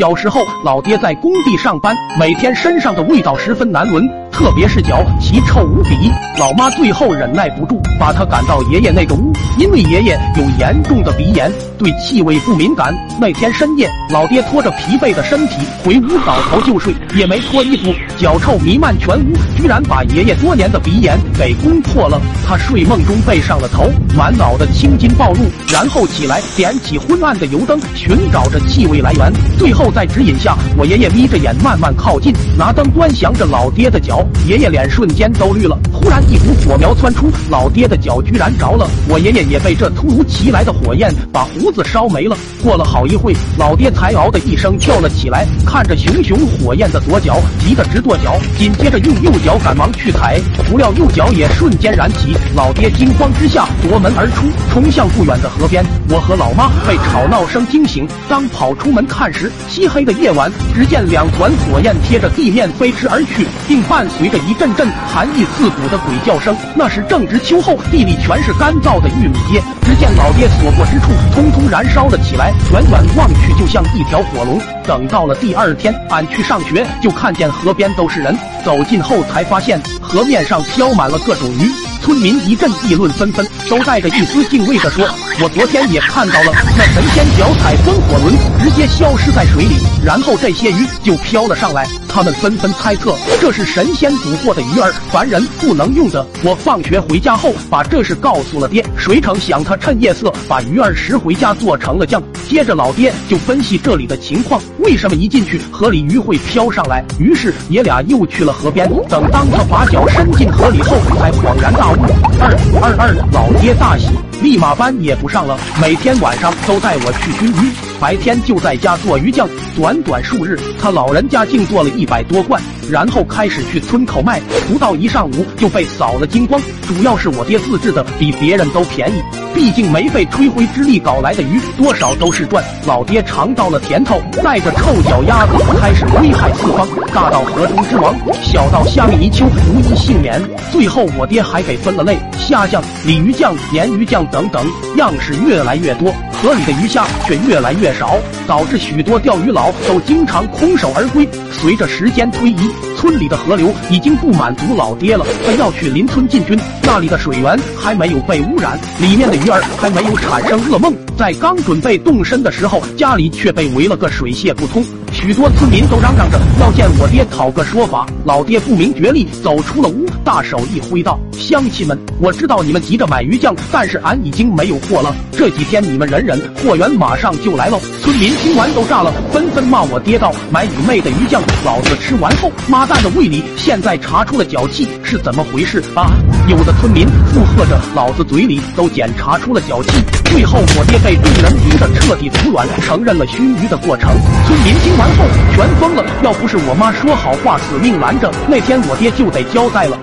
小时候，老爹在工地上班，每天身上的味道十分难闻，特别是脚，奇臭无比。老妈最后忍耐不住，把他赶到爷爷那个屋，因为爷爷有严重的鼻炎，对气味不敏感。那天深夜，老爹拖着疲惫的身体回屋倒头就睡，也没脱衣服，脚臭弥漫全屋，居然把爷爷多年的鼻炎给攻破了。他睡梦中背上了头，满脑的青筋暴露，然后起来点起昏暗的油灯，寻找着气味来源，最后。在指引下，我爷爷眯着眼慢慢靠近，拿灯端详着老爹的脚。爷爷脸瞬间都绿了。忽然一股火苗窜出，老爹的脚居然着了。我爷爷也被这突如其来的火焰把胡子烧没了。过了好一会，老爹才嗷的一声跳了起来，看着熊熊火焰的左脚，急得直跺脚。紧接着用右脚赶忙去踩，不料右脚也瞬间燃起。老爹惊慌之下夺门而出，冲向不远的河边。我和老妈被吵闹声惊醒，当跑出门看时，漆黑的夜晚，只见两团火焰贴着地面飞驰而去，并伴随着一阵阵寒意刺骨的鬼叫声。那是正值秋后，地里全是干燥的玉米叶。只见老爹所过之处，通通燃烧了起来，远远望去就像一条火龙。等到了第二天，俺去上学，就看见河边都是人，走近后才发现河面上飘满了各种鱼。村民一阵议论纷纷，都带着一丝敬畏地说：“我昨天也看到了，那神仙脚踩风火轮，直接消失在水里，然后这些鱼就飘了上来。”他们纷纷猜测这是神仙捕获的鱼儿，凡人不能用的。我放学回家后，把这事告诉了爹，谁成想他趁夜色把鱼儿拾回家做成了酱。接着老爹就分析这里的情况，为什么一进去河里鱼会飘上来？于是爷俩又去了河边。等当他把脚伸进河里后，才恍然大悟。二二二，老爹大喜，立马班也不上了，每天晚上都带我去熏鱼，白天就在家做鱼酱。短短数日，他老人家竟做了一一百多罐。然后开始去村口卖，不到一上午就被扫了精光。主要是我爹自制的比别人都便宜，毕竟没费吹灰之力搞来的鱼，多少都是赚。老爹尝到了甜头，带着臭脚丫子开始危害四方，大到河中之王，小到虾米泥鳅无一幸免。最后我爹还给分了类，虾酱、鲤鱼酱、鲶鱼酱等等，样式越来越多，河里的鱼虾却越来越少，导致许多钓鱼佬都经常空手而归。随着时间推移，Música 村里的河流已经不满足老爹了，他要去邻村进军。那里的水源还没有被污染，里面的鱼儿还没有产生噩梦。在刚准备动身的时候，家里却被围了个水泄不通。许多村民都嚷嚷着要见我爹讨个说法。老爹不明觉厉，走出了屋，大手一挥道：“乡亲们，我知道你们急着买鱼酱，但是俺已经没有货了。这几天你们忍忍，货源马上就来喽。”村民听完都炸了，纷纷骂我爹道：“买你妹的鱼酱！老子吃完后，妈蛋的胃里现在查出了脚气，是怎么回事啊？”有的村民附和着：“老子嘴里都检查出了脚气。”最后我爹被众人逼得彻底服软，承认了熏鱼的过程。村民听完后全疯了，要不是我妈说好话死命拦着，那天我爹就得交代了。